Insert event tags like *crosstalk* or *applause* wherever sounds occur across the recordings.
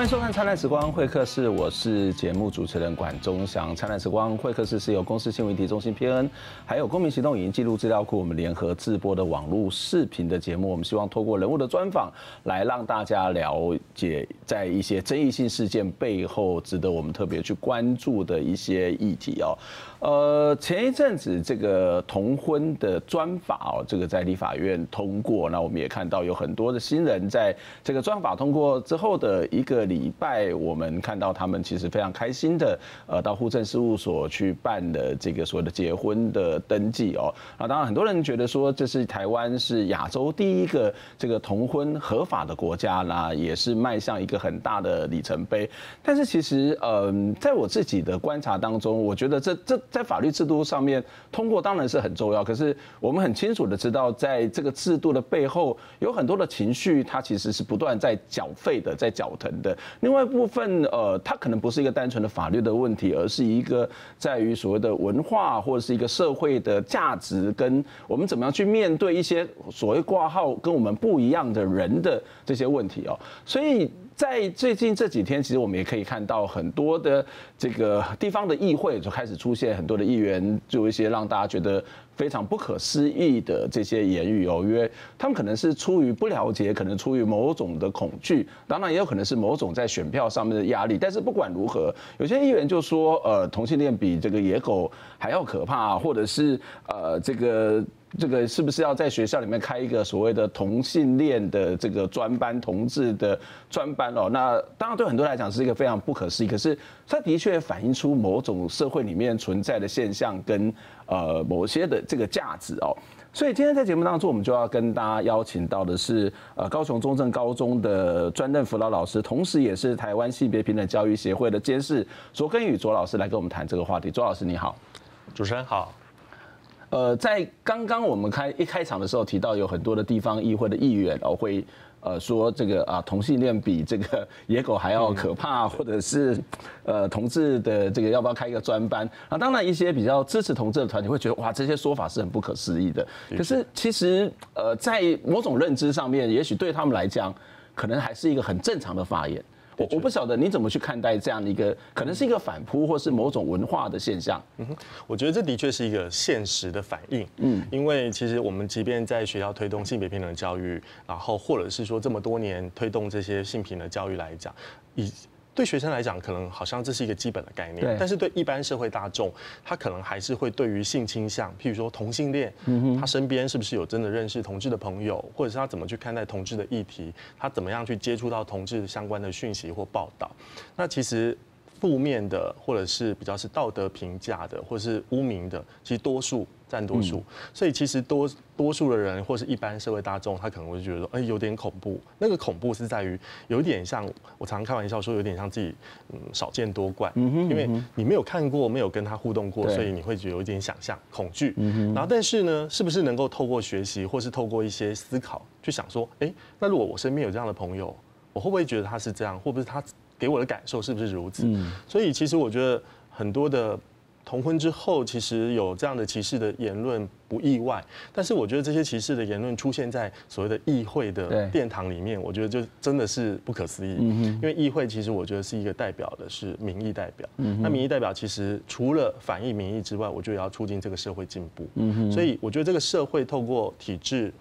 欢迎收看《灿烂时光会客室》，我是节目主持人管中祥。《灿烂时光会客室》是由公司新闻议题中心 PN，还有公民行动影音记录资料库我们联合制播的网络视频的节目。我们希望透过人物的专访，来让大家了解在一些争议性事件背后，值得我们特别去关注的一些议题哦。呃，前一阵子这个同婚的专法哦，这个在立法院通过，那我们也看到有很多的新人在这个专法通过之后的一个礼拜，我们看到他们其实非常开心的，呃，到户政事务所去办的这个所谓的结婚的登记哦。那当然很多人觉得说，这是台湾是亚洲第一个这个同婚合法的国家啦，也是迈向一个很大的里程碑。但是其实，嗯，在我自己的观察当中，我觉得这这。在法律制度上面通过当然是很重要，可是我们很清楚的知道，在这个制度的背后有很多的情绪，它其实是不断在缴费的，在缴腾的。另外一部分，呃，它可能不是一个单纯的法律的问题，而是一个在于所谓的文化或者是一个社会的价值，跟我们怎么样去面对一些所谓挂号跟我们不一样的人的这些问题哦。所以。在最近这几天，其实我们也可以看到很多的这个地方的议会就开始出现很多的议员，就一些让大家觉得非常不可思议的这些言语哦，因为他们可能是出于不了解，可能出于某种的恐惧，当然也有可能是某种在选票上面的压力。但是不管如何，有些议员就说，呃，同性恋比这个野狗还要可怕，或者是呃这个。这个是不是要在学校里面开一个所谓的同性恋的这个专班、同志的专班哦？那当然对很多人来讲是一个非常不可思议，可是它的确反映出某种社会里面存在的现象跟呃某些的这个价值哦。所以今天在节目当中，我们就要跟大家邀请到的是呃高雄中正高中的专任辅导老师，同时也是台湾性别平等教育协会的监事卓根宇卓老师来跟我们谈这个话题。卓老师你好，主持人好。呃，在刚刚我们开一开场的时候提到，有很多的地方议会的议员哦会呃说这个啊同性恋比这个 *laughs* 野狗还要可怕，或者是呃同志的这个要不要开一个专班啊？当然一些比较支持同志的团体会觉得哇这些说法是很不可思议的。可是其实呃在某种认知上面，也许对他们来讲，可能还是一个很正常的发言。我我不晓得你怎么去看待这样的一个，可能是一个反扑，或是某种文化的现象。嗯哼，我觉得这的确是一个现实的反应。嗯，因为其实我们即便在学校推动性别平等教育，然后或者是说这么多年推动这些性平的教育来讲，以对学生来讲，可能好像这是一个基本的概念，但是对一般社会大众，他可能还是会对于性倾向，譬如说同性恋，他身边是不是有真的认识同志的朋友，或者是他怎么去看待同志的议题，他怎么样去接触到同志相关的讯息或报道，那其实。负面的，或者是比较是道德评价的，或者是污名的，其实多数占多数，所以其实多多数的人，或是一般社会大众，他可能会觉得说，哎，有点恐怖。那个恐怖是在于，有点像我常常开玩笑说，有点像自己嗯少见多怪，因为你没有看过，没有跟他互动过，所以你会觉得有一点想象恐惧。然后，但是呢，是不是能够透过学习，或是透过一些思考，去想说，哎，那如果我身边有这样的朋友，我会不会觉得他是这样，或不是他？给我的感受是不是如此？所以其实我觉得很多的同婚之后，其实有这样的歧视的言论不意外。但是我觉得这些歧视的言论出现在所谓的议会的殿堂里面，我觉得就真的是不可思议。因为议会其实我觉得是一个代表的是民意代表。那民意代表其实除了反映民意之外，我觉得也要促进这个社会进步。所以我觉得这个社会透过体制。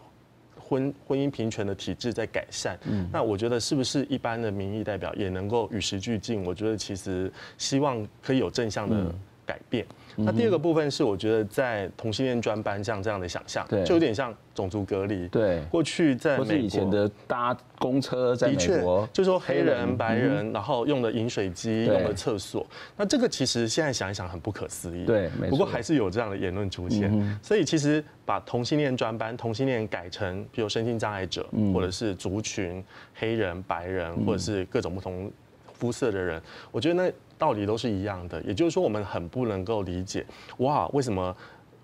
婚婚姻平权的体制在改善，那我觉得是不是一般的民意代表也能够与时俱进？我觉得其实希望可以有正向的改变。那第二个部分是，我觉得在同性恋专班像这样的想象，就有点像种族隔离。对，过去在美国以前的搭公车，在美国就说黑人、白人，然后用的饮水机、用的厕所，那这个其实现在想一想很不可思议。对，不过还是有这样的言论出现。所以其实把同性恋专班、同性恋改成，比如身心障碍者，或者是族群、黑人、白人，或者是各种不同肤色的人，我觉得那道理都是一样的。也就是说，我们很不能够理解，哇，为什么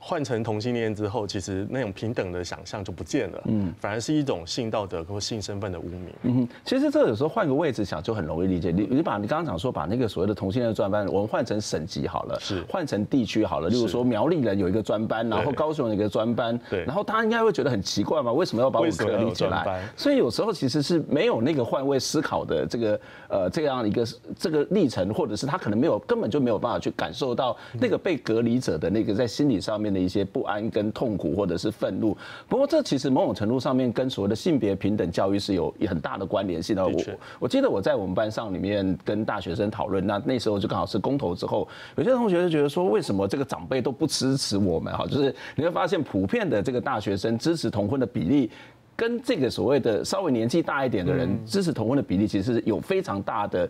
换成同性恋之后，其实那种平等的想象就不见了，嗯，反而是一种性道德或性身份的污名。嗯，其实这个有时候换个位置想就很容易理解。你你把你刚刚讲说把那个所谓的同性恋专班，我们换成省级好了，是换成地区好了。例如说苗栗人有一个专班，然后高雄有一个专班，对，然后大家应该会觉得很奇怪嘛，为什么要把我隔离起来？所以有时候其实是没有那个换位思考的这个呃这样一个这个历程，或者是他可能没有根本就没有办法去感受到那个被隔离者的那个在心理上面的一些不安。跟痛苦或者是愤怒，不过这其实某种程度上面跟所谓的性别平等教育是有很大的关联性的。我我记得我在我们班上里面跟大学生讨论，那那时候就刚好是公投之后，有些同学就觉得说，为什么这个长辈都不支持我们？哈，就是你会发现普遍的这个大学生支持同婚的比例。跟这个所谓的稍微年纪大一点的人支持同婚的比例，其实是有非常大的，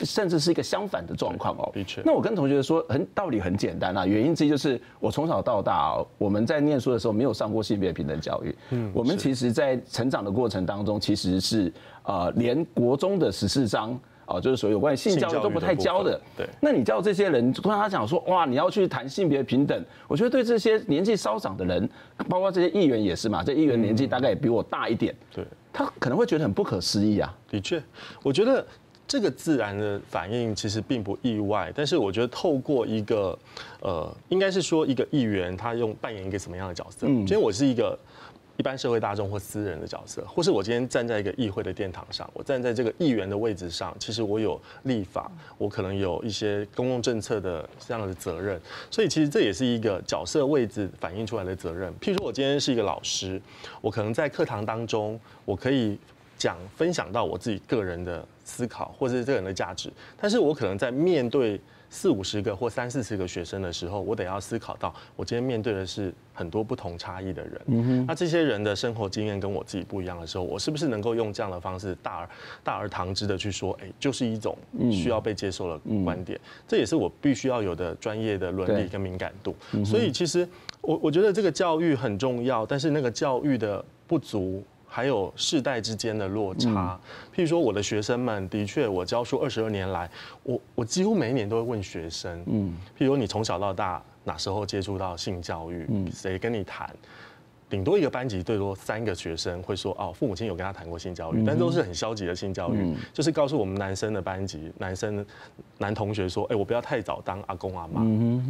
甚至是一个相反的状况哦。的确。那我跟同学说，很道理很简单啊，原因之一就是我从小到大哦，我们在念书的时候没有上过性别平等教育。嗯。我们其实，在成长的过程当中，其实是呃，连国中的十四章。哦，就是所有关于性教育都不太教的。对。那你叫这些人跟他讲说，哇，你要去谈性别平等，我觉得对这些年纪稍长的人，包括这些议员也是嘛，这议员年纪大概也比我大一点。对。他可能会觉得很不可思议啊。的确，我觉得这个自然的反应其实并不意外，但是我觉得透过一个，呃，应该是说一个议员他用扮演一个什么样的角色？嗯。今天我是一个。一般社会大众或私人的角色，或是我今天站在一个议会的殿堂上，我站在这个议员的位置上，其实我有立法，我可能有一些公共政策的这样的责任，所以其实这也是一个角色位置反映出来的责任。譬如说我今天是一个老师，我可能在课堂当中，我可以讲分享到我自己个人的思考，或者是个人的价值，但是我可能在面对。四五十个或三四十个学生的时候，我得要思考到，我今天面对的是很多不同差异的人。那这些人的生活经验跟我自己不一样的时候，我是不是能够用这样的方式大而大而堂之的去说，哎，就是一种需要被接受的观点。这也是我必须要有的专业的伦理跟敏感度。所以其实我我觉得这个教育很重要，但是那个教育的不足。还有世代之间的落差，譬如说我的学生们，的确我教书二十二年来，我我几乎每一年都会问学生，嗯，譬如说你从小到大哪时候接触到性教育，谁跟你谈？顶多一个班级最多三个学生会说哦，父母亲有跟他谈过性教育，但都是很消极的性教育，就是告诉我们男生的班级男生男同学说，哎，我不要太早当阿公阿妈，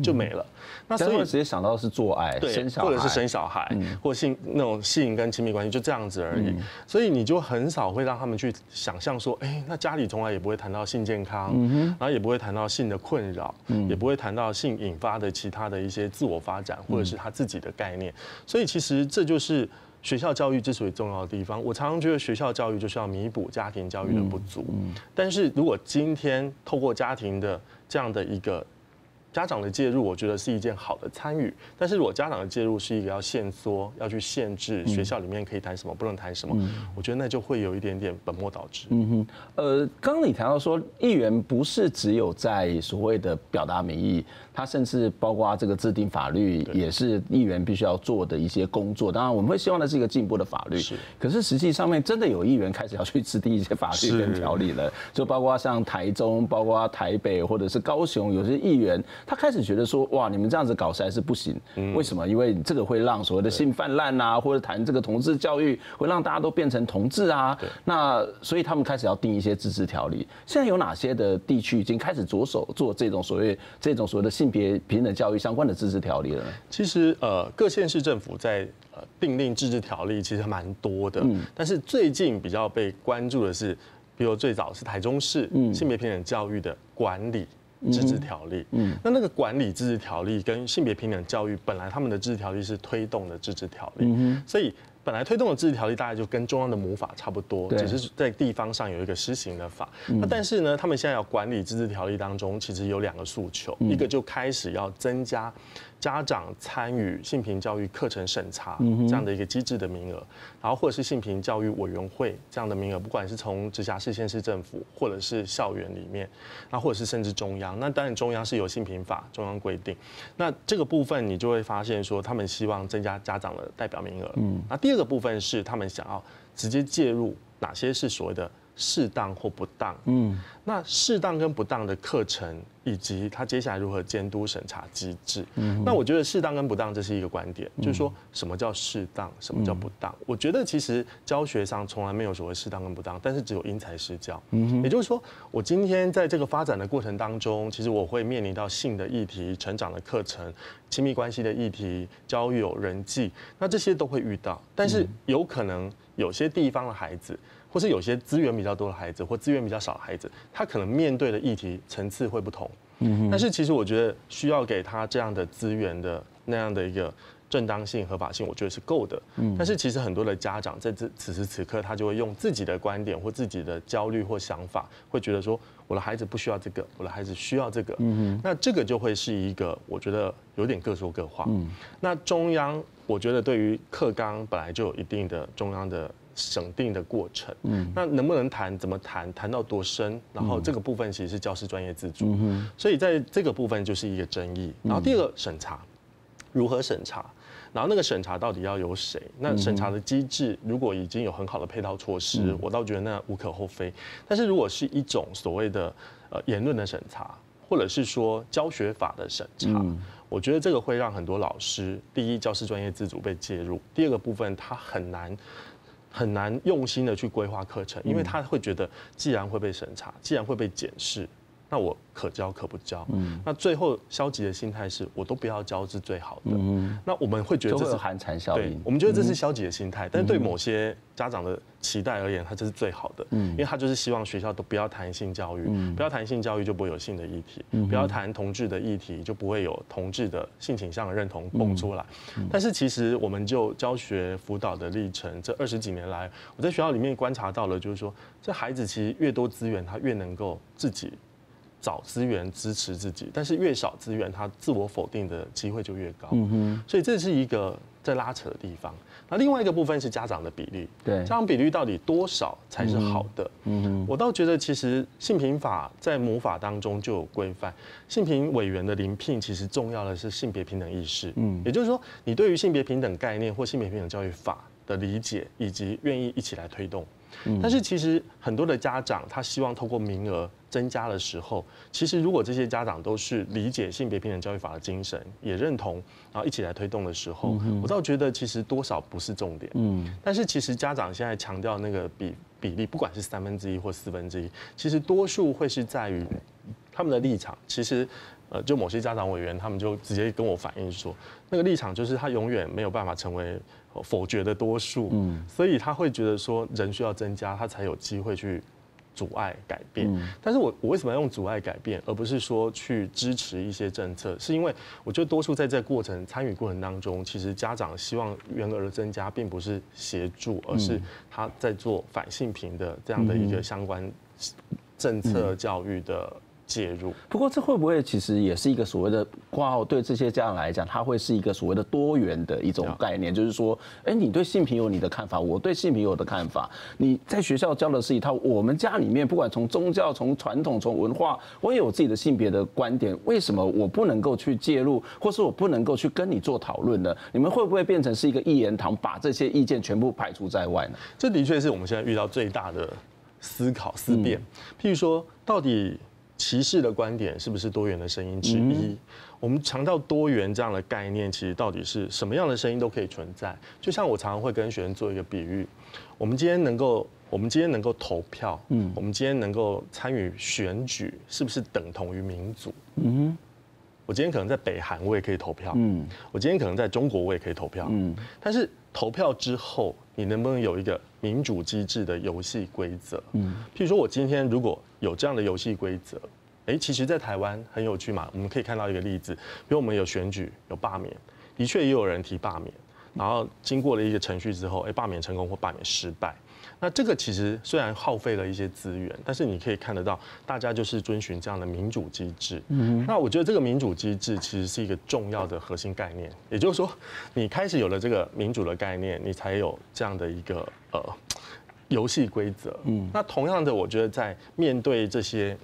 就没了。那所以直接想到是做爱，对，或者是生小孩，或性那种性跟亲密关系就这样子而已。所以你就很少会让他们去想象说，哎，那家里从来也不会谈到性健康，然后也不会谈到性的困扰，也不会谈到性引发的其他的一些自我发展或者是他自己的概念。所以其实。这就是学校教育之所以重要的地方。我常常觉得学校教育就是要弥补家庭教育的不足。嗯但是如果今天透过家庭的这样的一个。家长的介入，我觉得是一件好的参与。但是如果家长的介入是一个要限缩、要去限制学校里面可以谈什么、不能谈什么，我觉得那就会有一点点本末倒置。嗯哼，呃，刚刚你谈到说，议员不是只有在所谓的表达民意，他甚至包括这个制定法律，也是议员必须要做的一些工作。当然，我们会希望的是一个进步的法律。是。可是实际上面，真的有议员开始要去制定一些法律跟条例了，就包括像台中、包括台北或者是高雄，有些议员。他开始觉得说，哇，你们这样子搞实在是不行。为什么？因为这个会让所谓的性泛滥啊，或者谈这个同志教育，会让大家都变成同志啊。那所以他们开始要定一些自治条例。现在有哪些的地区已经开始着手做这种所谓这种所谓的性别平等教育相关的自治条例了呢？其实，呃，各县市政府在呃订定自治条例其实蛮多的。但是最近比较被关注的是，比如最早是台中市性别平等教育的管理。自治条例，嗯，那那个管理自治条例跟性别平等教育本来他们的自治条例是推动的自治条例，嗯，所以本来推动的自治条例大概就跟中央的母法差不多，只是在地方上有一个施行的法。那但是呢，他们现在要管理自治条例当中，其实有两个诉求，一个就开始要增加。家长参与性平教育课程审查这样的一个机制的名额，然后或者是性平教育委员会这样的名额，不管是从直辖市、县市政府，或者是校园里面，那或者是甚至中央，那当然中央是有性平法中央规定，那这个部分你就会发现说，他们希望增加家长的代表名额。嗯，那第二个部分是他们想要直接介入哪些是所谓的适当或不当。嗯，那适当跟不当的课程，以及他接下来如何监督审查机制。嗯，那我觉得适当跟不当这是一个观点，就是说什么叫适当，什么叫不当？我觉得其实教学上从来没有所谓适当跟不当，但是只有因材施教。嗯，也就是说，我今天在这个发展的过程当中，其实我会面临到性的议题、成长的课程、亲密关系的议题、交友、人际，那这些都会遇到。但是有可能有些地方的孩子。或是有些资源比较多的孩子，或资源比较少的孩子，他可能面对的议题层次会不同。嗯，但是其实我觉得需要给他这样的资源的那样的一个正当性、合法性，我觉得是够的。嗯，但是其实很多的家长在这此时此刻，他就会用自己的观点或自己的焦虑或想法，会觉得说我的孩子不需要这个，我的孩子需要这个。嗯，那这个就会是一个我觉得有点各说各话。嗯，那中央我觉得对于课纲本来就有一定的中央的。审定的过程，嗯，那能不能谈？怎么谈？谈到多深？然后这个部分其实是教师专业自主，嗯，所以在这个部分就是一个争议。然后第二个审查，如何审查？然后那个审查到底要由谁？那审查的机制如果已经有很好的配套措施，我倒觉得那无可厚非。但是如果是一种所谓的呃言论的审查，或者是说教学法的审查，我觉得这个会让很多老师，第一，教师专业自主被介入；第二个部分，他很难。很难用心的去规划课程，因为他会觉得，既然会被审查，既然会被检视，那我可教可不教。嗯，那最后消极的心态是，我都不要教是最好的。嗯，那我们会觉得这是寒蝉效应。我们觉得这是消极的心态，但是对某些家长的期待而言，他这是最好的。嗯，因为他就是希望学校都不要谈性教育，不要谈性教育就不会有性的议题，不要谈同志的议题就不会有同志的性倾向的认同蹦出来。但是其实我们就教学辅导的历程，这二十几年来，我在学校里面观察到了，就是说，这孩子其实越多资源，他越能够自己。找资源支持自己，但是越少资源，他自我否定的机会就越高。嗯哼，所以这是一个在拉扯的地方。那另外一个部分是家长的比例，对，家长比例到底多少才是好的？嗯哼，我倒觉得其实性平法在母法当中就有规范，性平委员的临聘其实重要的是性别平等意识。嗯，也就是说，你对于性别平等概念或性别平等教育法的理解，以及愿意一起来推动。但是其实很多的家长他希望透过名额增加的时候，其实如果这些家长都是理解性别平等教育法的精神，也认同，然后一起来推动的时候，我倒觉得其实多少不是重点。嗯。但是其实家长现在强调那个比比例，不管是三分之一或四分之一，其实多数会是在于他们的立场。其实呃，就某些家长委员，他们就直接跟我反映说，那个立场就是他永远没有办法成为。否决的多数，嗯，所以他会觉得说人需要增加，他才有机会去阻碍改变。但是我我为什么要用阻碍改变，而不是说去支持一些政策？是因为我觉得多数在这个过程参与过程当中，其实家长希望员额的增加，并不是协助，而是他在做反性平的这样的一个相关政策教育的。介入，不过这会不会其实也是一个所谓的挂号？对这些家长来讲，它会是一个所谓的多元的一种概念，就是说，哎，你对性平有你的看法，我对性平有我的看法。你在学校教的是一套，我们家里面不管从宗教、从传统、从文化，我也有自己的性别的观点。为什么我不能够去介入，或是我不能够去跟你做讨论呢？你们会不会变成是一个一言堂，把这些意见全部排除在外呢？这的确是我们现在遇到最大的思考思辨。譬如说，到底。歧视的观点是不是多元的声音之一？我们强调多元这样的概念，其实到底是什么样的声音都可以存在。就像我常常会跟学生做一个比喻：我们今天能够，我们今天能够投票，嗯，我们今天能够参与选举，是不是等同于民主？嗯，我今天可能在北韩，我也可以投票，嗯，我今天可能在中国，我也可以投票，嗯，但是投票之后，你能不能有一个民主机制的游戏规则？嗯，譬如说我今天如果有这样的游戏规则，哎，其实，在台湾很有趣嘛。我们可以看到一个例子，比如我们有选举，有罢免，的确也有人提罢免，然后经过了一个程序之后，哎，罢免成功或罢免失败。那这个其实虽然耗费了一些资源，但是你可以看得到，大家就是遵循这样的民主机制。嗯，那我觉得这个民主机制其实是一个重要的核心概念，也就是说，你开始有了这个民主的概念，你才有这样的一个呃游戏规则。嗯，那同样的，我觉得在面对这些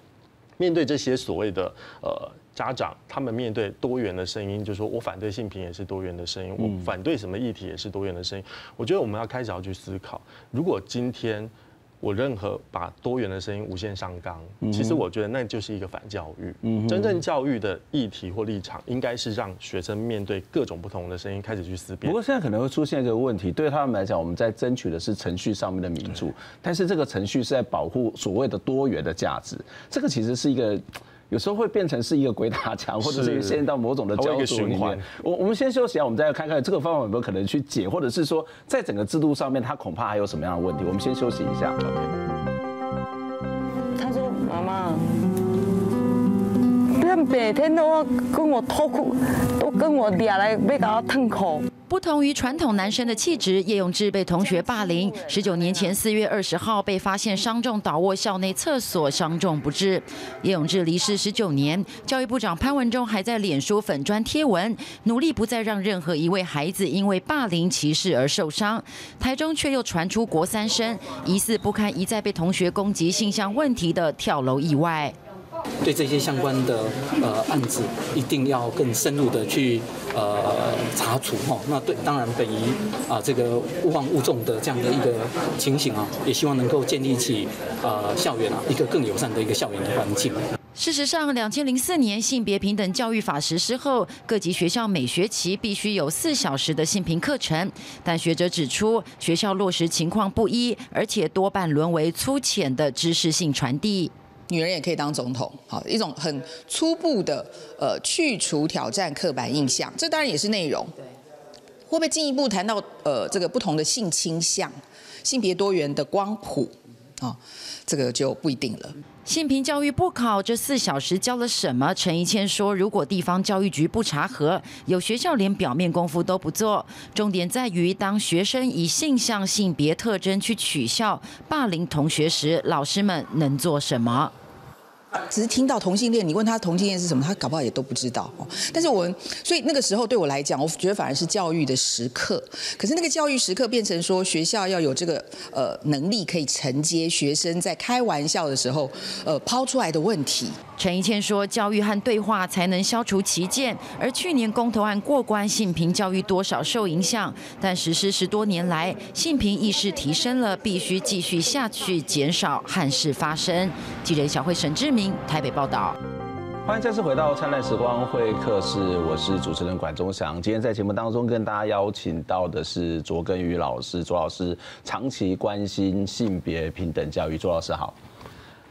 面对这些所谓的呃。家长他们面对多元的声音，就是说我反对性平也是多元的声音，我反对什么议题也是多元的声音。我觉得我们要开始要去思考，如果今天我任何把多元的声音无限上纲，其实我觉得那就是一个反教育。嗯真正教育的议题或立场，应该是让学生面对各种不同的声音，开始去思辨。不过现在可能会出现一个问题，对他们来讲，我们在争取的是程序上面的民主，但是这个程序是在保护所谓的多元的价值，这个其实是一个。有时候会变成是一个鬼打墙，*laughs* 或者是陷入到某种的交易循环。我我们先休息啊，我们再来看看这个方法有没有可能去解，或者是说在整个制度上面，它恐怕还有什么样的问题。我们先休息一下。OK。他说：“妈妈，他每天都跟我脱裤，都跟我俩来被搞到痛苦。”不同于传统男生的气质，叶永志被同学霸凌。十九年前四月二十号被发现伤重倒卧校内厕所，伤重不治。叶永志离世十九年，教育部长潘文忠还在脸书粉砖贴文，努力不再让任何一位孩子因为霸凌歧视而受伤。台中却又传出国三生疑似不堪一再被同学攻击性向问题的跳楼意外。对这些相关的呃案子，一定要更深入的去呃查处哈。那对，当然本于啊这个勿忘勿重的这样的一个情形啊，也希望能够建立起呃校园啊一个更友善的一个校园的环境。事实上，两千零四年性别平等教育法实施后，各级学校每学期必须有四小时的性平课程，但学者指出，学校落实情况不一，而且多半沦为粗浅的知识性传递。女人也可以当总统，好，一种很初步的呃去除挑战刻板印象，这当然也是内容。会不会进一步谈到呃这个不同的性倾向、性别多元的光谱啊？这个就不一定了。性平教育不考这四小时教了什么？陈怡倩说，如果地方教育局不查核，有学校连表面功夫都不做。重点在于，当学生以性向、性别特征去取笑、霸凌同学时，老师们能做什么？只是听到同性恋，你问他同性恋是什么，他搞不好也都不知道。但是我，所以那个时候对我来讲，我觉得反而是教育的时刻。可是那个教育时刻变成说，学校要有这个呃能力，可以承接学生在开玩笑的时候，呃抛出来的问题。陈怡倩说：“教育和对话才能消除歧见。”而去年公投案过关，性平教育多少受影响。但实施十多年来，性平意识提升了，必须继续下去，减少憾事发生。记者小慧沈志明台北报道。欢迎再次回到灿烂时光会客室，我是主持人管中祥。今天在节目当中跟大家邀请到的是卓根宇老师，卓老师长期关心性别平等教育，卓老师好。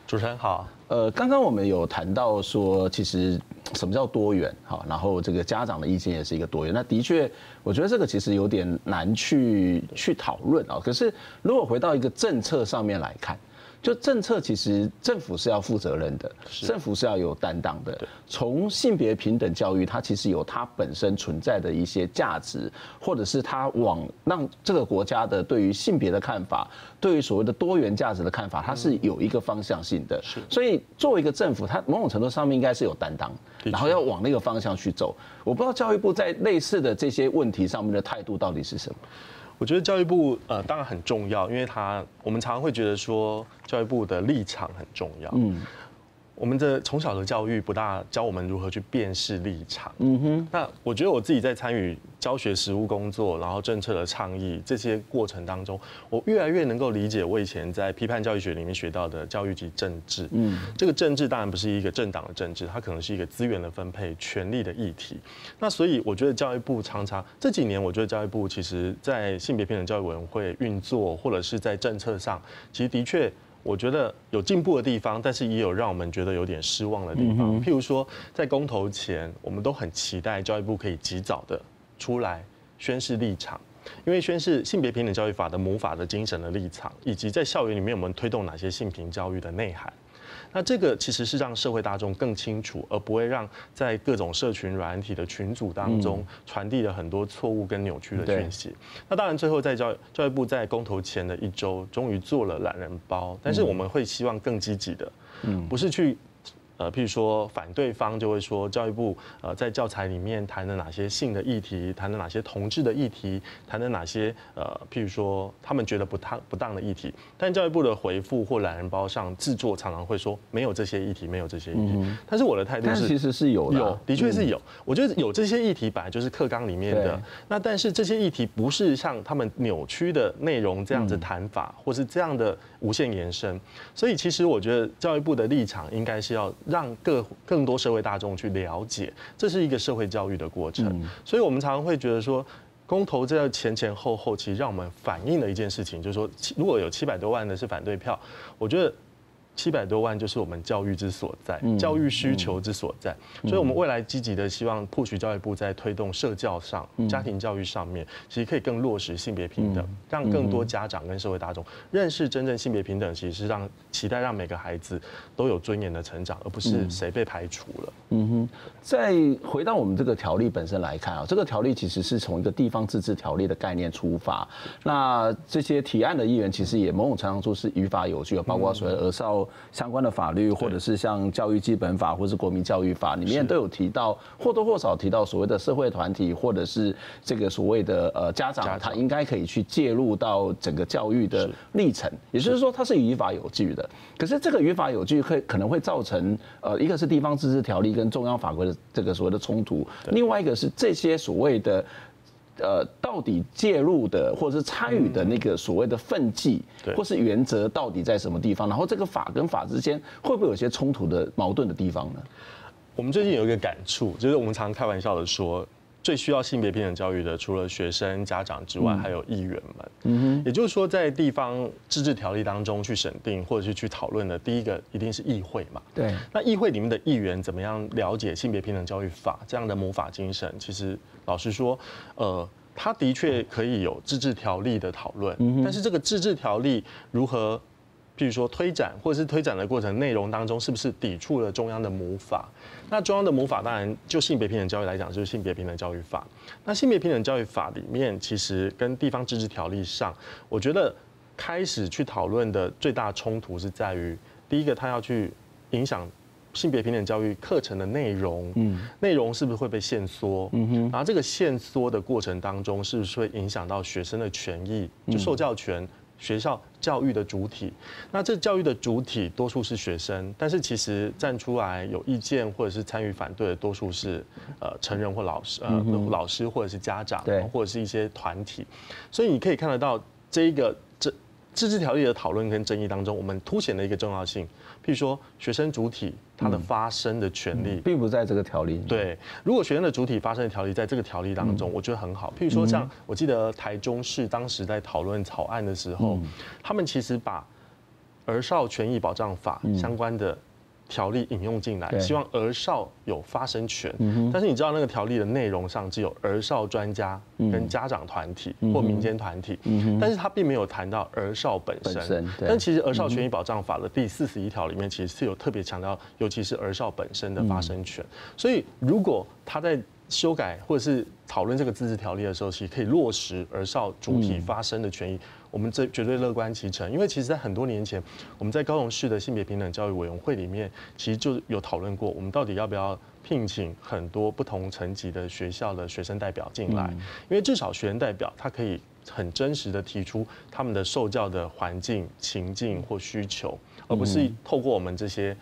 主持人好。呃，刚刚我们有谈到说，其实什么叫多元？哈，然后这个家长的意见也是一个多元。那的确，我觉得这个其实有点难去去讨论啊。可是如果回到一个政策上面来看。就政策，其实政府是要负责任的，政府是要有担当的。从性别平等教育，它其实有它本身存在的一些价值，或者是它往让这个国家的对于性别的看法，对于所谓的多元价值的看法，它是有一个方向性的。所以作为一个政府，它某种程度上面应该是有担当，然后要往那个方向去走。我不知道教育部在类似的这些问题上面的态度到底是什么。我觉得教育部呃当然很重要，因为他我们常常会觉得说教育部的立场很重要。嗯。我们的从小的教育不大教我们如何去辨识立场。嗯哼。那我觉得我自己在参与教学实务工作，然后政策的倡议这些过程当中，我越来越能够理解我以前在批判教育学里面学到的教育及政治。嗯。这个政治当然不是一个政党的政治，它可能是一个资源的分配、权力的议题。那所以我觉得教育部常常这几年，我觉得教育部其实在性别平等教育委员会运作，或者是在政策上，其实的确。我觉得有进步的地方，但是也有让我们觉得有点失望的地方。譬如说，在公投前，我们都很期待教育部可以及早的出来宣示立场，因为宣示性别平等教育法的母法的精神的立场，以及在校园里面我们推动哪些性平教育的内涵。那这个其实是让社会大众更清楚，而不会让在各种社群软体的群组当中传递了很多错误跟扭曲的讯息。那当然，最后在教教育部在公投前的一周，终于做了懒人包，但是我们会希望更积极的，不是去呃，譬如说反对方就会说教育部呃在教材里面谈了哪些性的议题，谈了哪些同志的议题，谈了哪些呃，譬如说他们觉得不当不当的议题，但教育部的回复或懒人包上制作常常会说没有这些议题，没有这些议题。但是我的态度是，其实是有的，有，的确是有。我觉得有这些议题本来就是课纲里面的，那但是这些议题不是像他们扭曲的内容这样子谈法，或是这样的无限延伸。所以其实我觉得教育部的立场应该是要让各更多社会大众去了解，这是一个社会教育的过程。所以我们常常会觉得说，公投这前前后后，其实让我们反映了一件事情，就是说，如果有七百多万的是反对票，我觉得。七百多万就是我们教育之所在，教育需求之所在，所以我们未来积极的希望 push 教育部在推动社教上、家庭教育上面，其实可以更落实性别平等，让更多家长跟社会大众认识真正性别平等，其实是让期待让每个孩子都有尊严的成长，而不是谁被排除了。嗯哼，再回到我们这个条例本身来看啊，这个条例其实是从一个地方自治条例的概念出发，那这些提案的议员其实也某种程度上是于法有据，包括所谓儿少。相关的法律，或者是像教育基本法，或者是国民教育法里面都有提到，或多或少提到所谓的社会团体，或者是这个所谓的呃家长，他应该可以去介入到整个教育的历程。也就是说，它是于法有据的。可是这个于法有据，可可能会造成呃，一个是地方自治条例跟中央法规的这个所谓的冲突，另外一个是这些所谓的。呃，到底介入的或者是参与的那个所谓的分际，或是原则到底在什么地方？然后这个法跟法之间会不会有些冲突的矛盾的地方呢？我们最近有一个感触，就是我们常开玩笑的说，最需要性别平等教育的，除了学生、家长之外，还有议员们。嗯哼，也就是说，在地方自治条例当中去审定或者是去讨论的，第一个一定是议会嘛。对。那议会里面的议员怎么样了解性别平等教育法这样的母法精神？其实。老实说，呃，他的确可以有自治条例的讨论，但是这个自治条例如何，譬如说推展，或者是推展的过程内容当中，是不是抵触了中央的母法？那中央的母法当然就性别平等教育来讲，就是性别平等教育法。那性别平等教育法里面，其实跟地方自治条例上，我觉得开始去讨论的最大冲突是在于，第一个，他要去影响。性别平等教育课程的内容，嗯，内容是不是会被限缩？嗯哼，然后这个限缩的过程当中，是不是会影响到学生的权益？就受教权，学校教育的主体。那这教育的主体多数是学生，但是其实站出来有意见或者是参与反对的多数是呃成人或老师，呃老师或者是家长，对，或者是一些团体。所以你可以看得到这一个这自治条例的讨论跟争议当中，我们凸显了一个重要性。譬如说，学生主体他的发声的权利，并不在这个条例。对，如果学生的主体发声的条例在这个条例当中，我觉得很好。譬如说，像我记得台中市当时在讨论草案的时候，他们其实把儿少权益保障法相关的。条例引用进来，希望儿少有发声权。但是你知道那个条例的内容上只有儿少专家跟家长团体或民间团体，但是他并没有谈到儿少本身。但其实儿少权益保障法的第四十一条里面其实是有特别强调，尤其是儿少本身的发声权。所以如果他在修改或者是讨论这个自治条例的时候，其实可以落实而少主体发声的权益。我们这绝对乐观其成，因为其实，在很多年前，我们在高雄市的性别平等教育委员会里面，其实就有讨论过，我们到底要不要聘请很多不同层级的学校的学生代表进来，因为至少学生代表他可以很真实的提出他们的受教的环境、情境或需求，而不是透过我们这些。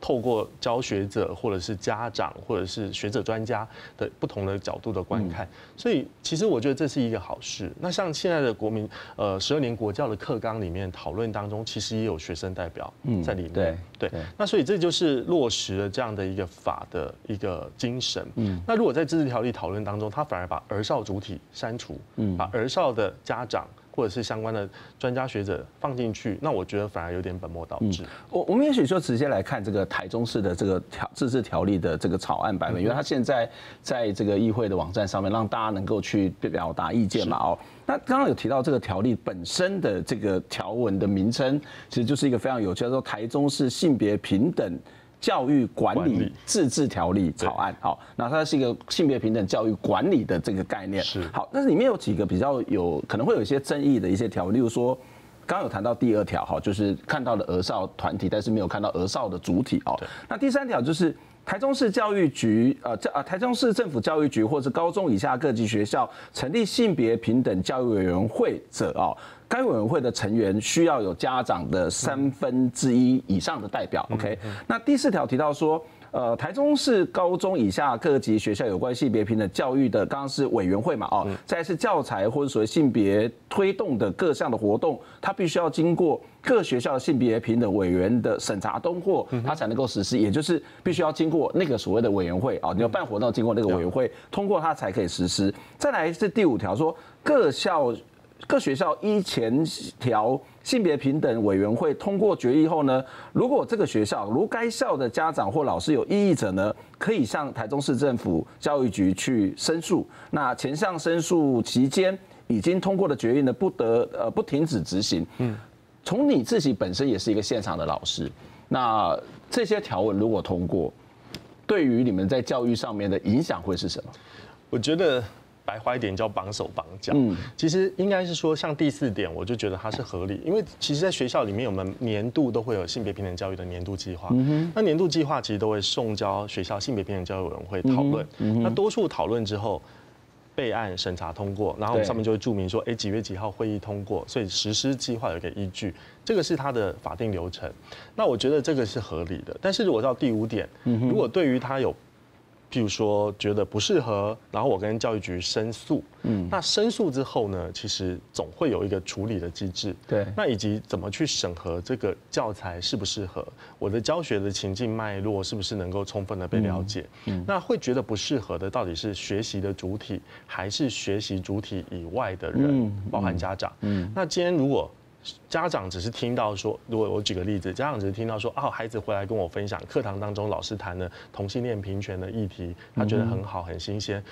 透过教学者或者是家长或者是学者专家的不同的角度的观看，所以其实我觉得这是一个好事。那像现在的国民呃十二年国教的课纲里面讨论当中，其实也有学生代表在里面。对对。那所以这就是落实了这样的一个法的一个精神。嗯。那如果在自治条例讨论当中，他反而把儿少主体删除，嗯，把儿少的家长。或者是相关的专家学者放进去，那我觉得反而有点本末倒置。我我们也许就直接来看这个台中市的这个条自治条例的这个草案版本，因为它现在在这个议会的网站上面，让大家能够去表达意见嘛。哦，那刚刚有提到这个条例本身的这个条文的名称，其实就是一个非常有趣，叫做台中市性别平等。教育管理自治条例草案，好，那它是一个性别平等教育管理的这个概念，是。好，但是里面有几个比较有可能会有一些争议的一些条例，例如说刚刚有谈到第二条哈，就是看到了儿少团体，但是没有看到儿少的主体哦。那第三条就是台中市教育局呃教啊台中市政府教育局或是高中以下各级学校成立性别平等教育委员会者哦，该委员会的成员需要有家长的三分之一以上的代表。OK，那第四条提到说。呃，台中市高中以下各级学校有关性别平等教育的，刚刚是委员会嘛，哦，再是教材或者所谓性别推动的各项的活动，它必须要经过各学校性别平等委员的审查通过，它才能够实施，也就是必须要经过那个所谓的委员会啊，你要办活动经过那个委员会通过，它才可以实施。再来是第五条说各校。各学校依前条性别平等委员会通过决议后呢，如果这个学校如该校的家长或老师有异议者呢，可以向台中市政府教育局去申诉。那前项申诉期间已经通过的决议呢，不得呃不停止执行。嗯，从你自己本身也是一个现场的老师，那这些条文如果通过，对于你们在教育上面的影响会是什么？我觉得。白话一点叫绑手绑脚。嗯，其实应该是说，像第四点，我就觉得它是合理，因为其实，在学校里面，我们年度都会有性别平等教育的年度计划。那年度计划其实都会送交学校性别平等教育委员会讨论。嗯，那多数讨论之后，备案审查通过，然后上面就会注明说，哎，几月几号会议通过，所以实施计划有一个依据，这个是它的法定流程。那我觉得这个是合理的。但是如果到第五点，如果对于它有譬如说觉得不适合，然后我跟教育局申诉，嗯，那申诉之后呢，其实总会有一个处理的机制，对，那以及怎么去审核这个教材适不适合，我的教学的情境脉络是不是能够充分的被了解，嗯，那会觉得不适合的到底是学习的主体，还是学习主体以外的人，包含家长，嗯，那今天如果。家长只是听到说，如果我举个例子，家长只是听到说，哦，孩子回来跟我分享，课堂当中老师谈了同性恋平权的议题，他觉得很好，很新鲜。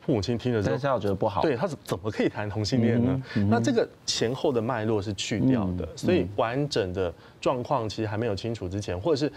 父母亲听了之后，觉得不好，对，他怎怎么可以谈同性恋呢？那这个前后的脉络是去掉的，所以完整的状况其实还没有清楚之前，或者是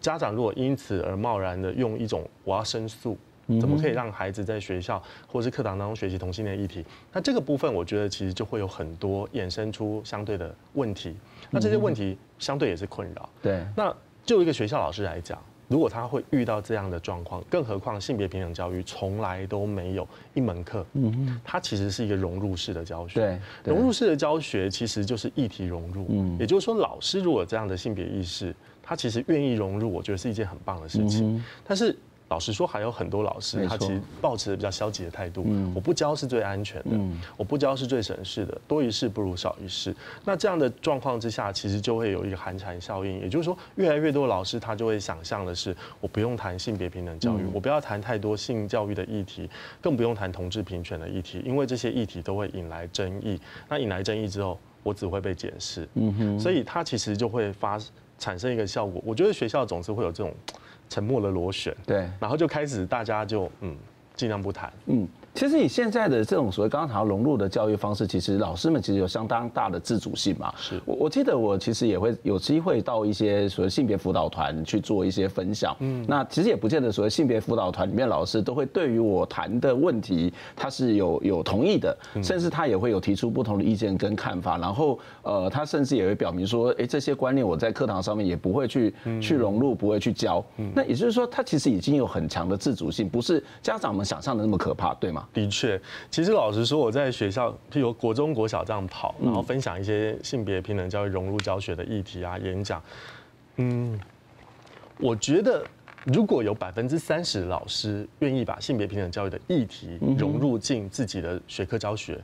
家长如果因此而贸然的用一种我要申诉。怎么可以让孩子在学校或是课堂当中学习同性恋议题？那这个部分，我觉得其实就会有很多衍生出相对的问题。那这些问题相对也是困扰。对。那就一个学校老师来讲，如果他会遇到这样的状况，更何况性别平等教育从来都没有一门课，嗯，它其实是一个融入式的教学。对。融入式的教学其实就是议题融入。嗯。也就是说，老师如果有这样的性别意识，他其实愿意融入，我觉得是一件很棒的事情。但是。老实说，还有很多老师，他其实抱持的比较消极的态度。我不教是最安全的，我不教是最省事的，多一事不如少一事。那这样的状况之下，其实就会有一个寒蝉效应，也就是说，越来越多的老师他就会想象的是，我不用谈性别平等教育，我不要谈太多性教育的议题，更不用谈同志平权的议题，因为这些议题都会引来争议。那引来争议之后，我只会被检视。嗯哼，所以它其实就会发产生一个效果。我觉得学校总是会有这种。沉默的螺旋，对，然后就开始大家就嗯，尽量不谈，嗯。其实以现在的这种所谓刚刚谈融入的教育方式，其实老师们其实有相当大的自主性嘛。是我我记得我其实也会有机会到一些所谓性别辅导团去做一些分享。嗯，那其实也不见得所谓性别辅导团里面老师都会对于我谈的问题，他是有有同意的，甚至他也会有提出不同的意见跟看法。然后呃，他甚至也会表明说，哎，这些观念我在课堂上面也不会去去融入，不会去教。那也就是说，他其实已经有很强的自主性，不是家长们想象的那么可怕，对吗？的确，其实老实说，我在学校，譬如国中、国小这样跑，然后分享一些性别平等教育融入教学的议题啊、演讲。嗯，我觉得如果有百分之三十的老师愿意把性别平等教育的议题融入进自己的学科教学，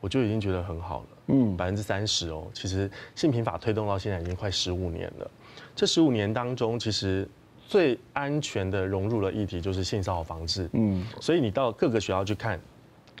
我就已经觉得很好了。嗯，百分之三十哦，其实性平法推动到现在已经快十五年了。这十五年当中，其实。最安全的融入了议题就是性骚扰防治，嗯，所以你到各个学校去看，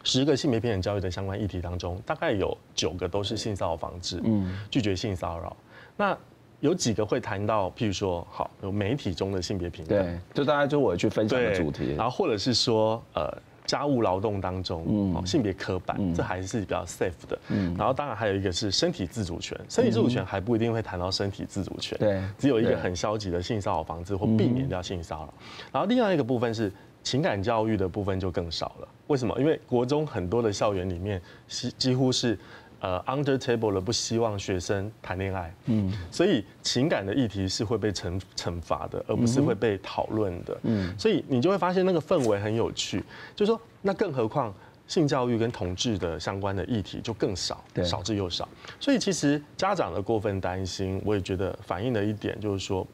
十个性别平等教育的相关议题当中，大概有九个都是性骚扰防治，嗯，拒绝性骚扰。那有几个会谈到，譬如说，好，有媒体中的性别平等，对，就大概就我去分享的主题，然后或者是说，呃。家务劳动当中，嗯，性别刻板，这还是比较 safe 的。嗯，然后当然还有一个是身体自主权，身体自主权还不一定会谈到身体自主权，对，只有一个很消极的性骚扰防治或避免掉性骚扰。然后另外一个部分是情感教育的部分就更少了。为什么？因为国中很多的校园里面，几几乎是。呃 under table 了，不希望学生谈恋爱。嗯，所以情感的议题是会被惩惩罚的，而不是会被讨论的。嗯，所以你就会发现那个氛围很有趣，就是说，那更何况性教育跟同志的相关的议题就更少，少之又少。所以其实家长的过分担心，我也觉得反映了一点，就是说，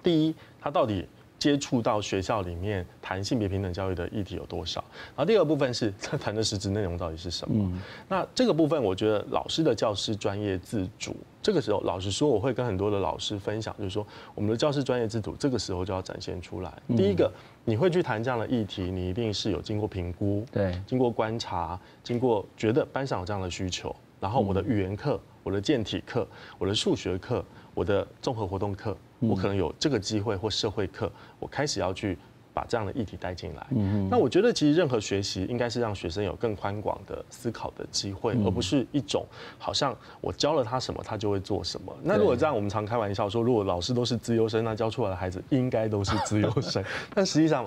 第一，他到底。接触到学校里面谈性别平等教育的议题有多少？然后第二个部分是他 *laughs* 谈的实质内容到底是什么？嗯、那这个部分我觉得老师的教师专业自主，这个时候老实说，我会跟很多的老师分享，就是说我们的教师专业自主这个时候就要展现出来。嗯、第一个，你会去谈这样的议题，你一定是有经过评估，对，经过观察，经过觉得班上有这样的需求，然后我的语言课、我的健体课、我的数学课、我的综合活动课。我可能有这个机会或社会课，我开始要去把这样的议题带进来。那我觉得其实任何学习应该是让学生有更宽广的思考的机会，而不是一种好像我教了他什么，他就会做什么。那如果这样，我们常开玩笑说，如果老师都是资优生，那教出来的孩子应该都是资优生。*laughs* 但实际上。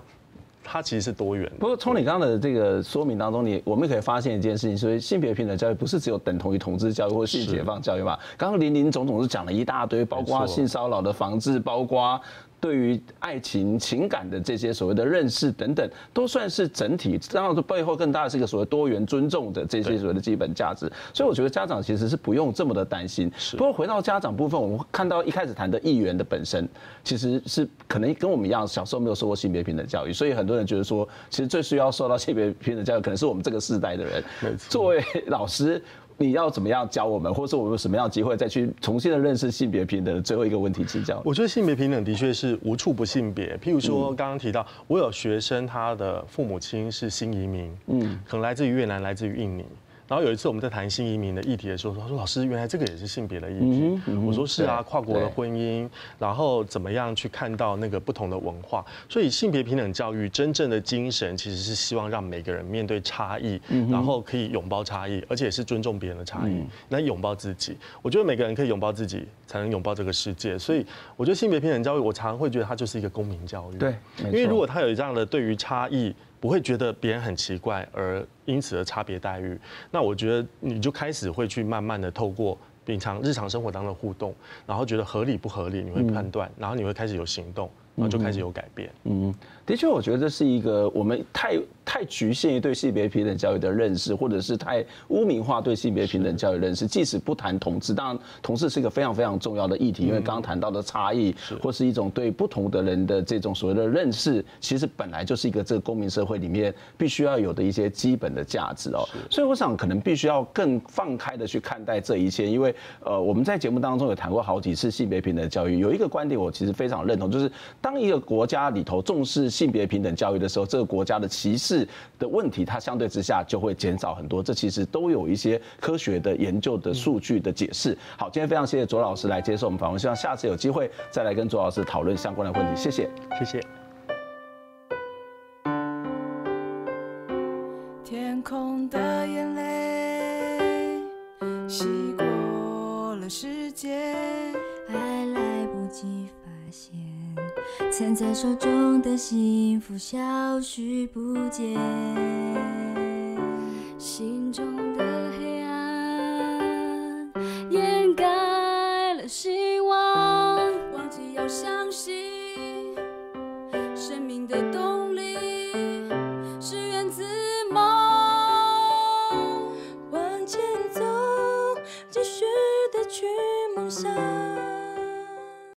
它其实是多元的。不过从你刚刚的这个说明当中，你我们可以发现一件事情，所以性别平等教育不是只有等同于同志教育或性解放教育嘛？刚刚林林总总是讲了一大堆，包括性骚扰的防治，包括。对于爱情情感的这些所谓的认识等等，都算是整体。当然，背后更大的是一个所谓多元尊重的这些所谓的基本价值。所以我觉得家长其实是不用这么的担心。不过回到家长部分，我们看到一开始谈的议员的本身，其实是可能跟我们一样，小时候没有受过性别平等教育，所以很多人觉得说，其实最需要受到性别平等教育，可能是我们这个世代的人。作为老师。你要怎么样教我们，或者说我们有什么样的机会再去重新的认识性别平等的最后一个问题，请教。我觉得性别平等的确是无处不性别。譬如说刚刚提到，我有学生他的父母亲是新移民，嗯，可能来自于越南，来自于印尼。然后有一次我们在谈新移民的议题的时候，他说：“老师，原来这个也是性别的议题。”我说：“是啊，跨国的婚姻，然后怎么样去看到那个不同的文化？所以性别平等教育真正的精神其实是希望让每个人面对差异，然后可以拥抱差异，而且是尊重别人的差异，来拥抱自己。我觉得每个人可以拥抱自己，才能拥抱这个世界。所以我觉得性别平等教育，我常常会觉得它就是一个公民教育。对，因为如果他有这样的对于差异。不会觉得别人很奇怪，而因此而差别待遇。那我觉得你就开始会去慢慢的透过平常日常生活当中的互动，然后觉得合理不合理，你会判断，然后你会开始有行动，然后就开始有改变。嗯，的确，我觉得这是一个我们太。太局限于对性别平等教育的认识，或者是太污名化对性别平等教育认识。即使不谈同志，当然同志是一个非常非常重要的议题，因为刚刚谈到的差异，或是一种对不同的人的这种所谓的认识，其实本来就是一个这个公民社会里面必须要有的一些基本的价值哦。所以我想可能必须要更放开的去看待这一切，因为呃我们在节目当中有谈过好几次性别平等教育，有一个观点我其实非常认同，就是当一个国家里头重视性别平等教育的时候，这个国家的歧视。的问题，它相对之下就会减少很多。这其实都有一些科学的研究的数据的解释。好，今天非常谢谢卓老师来接受我们访问，希望下次有机会再来跟卓老师讨论相关的问题。谢谢，谢谢。在手中的幸福消失不见，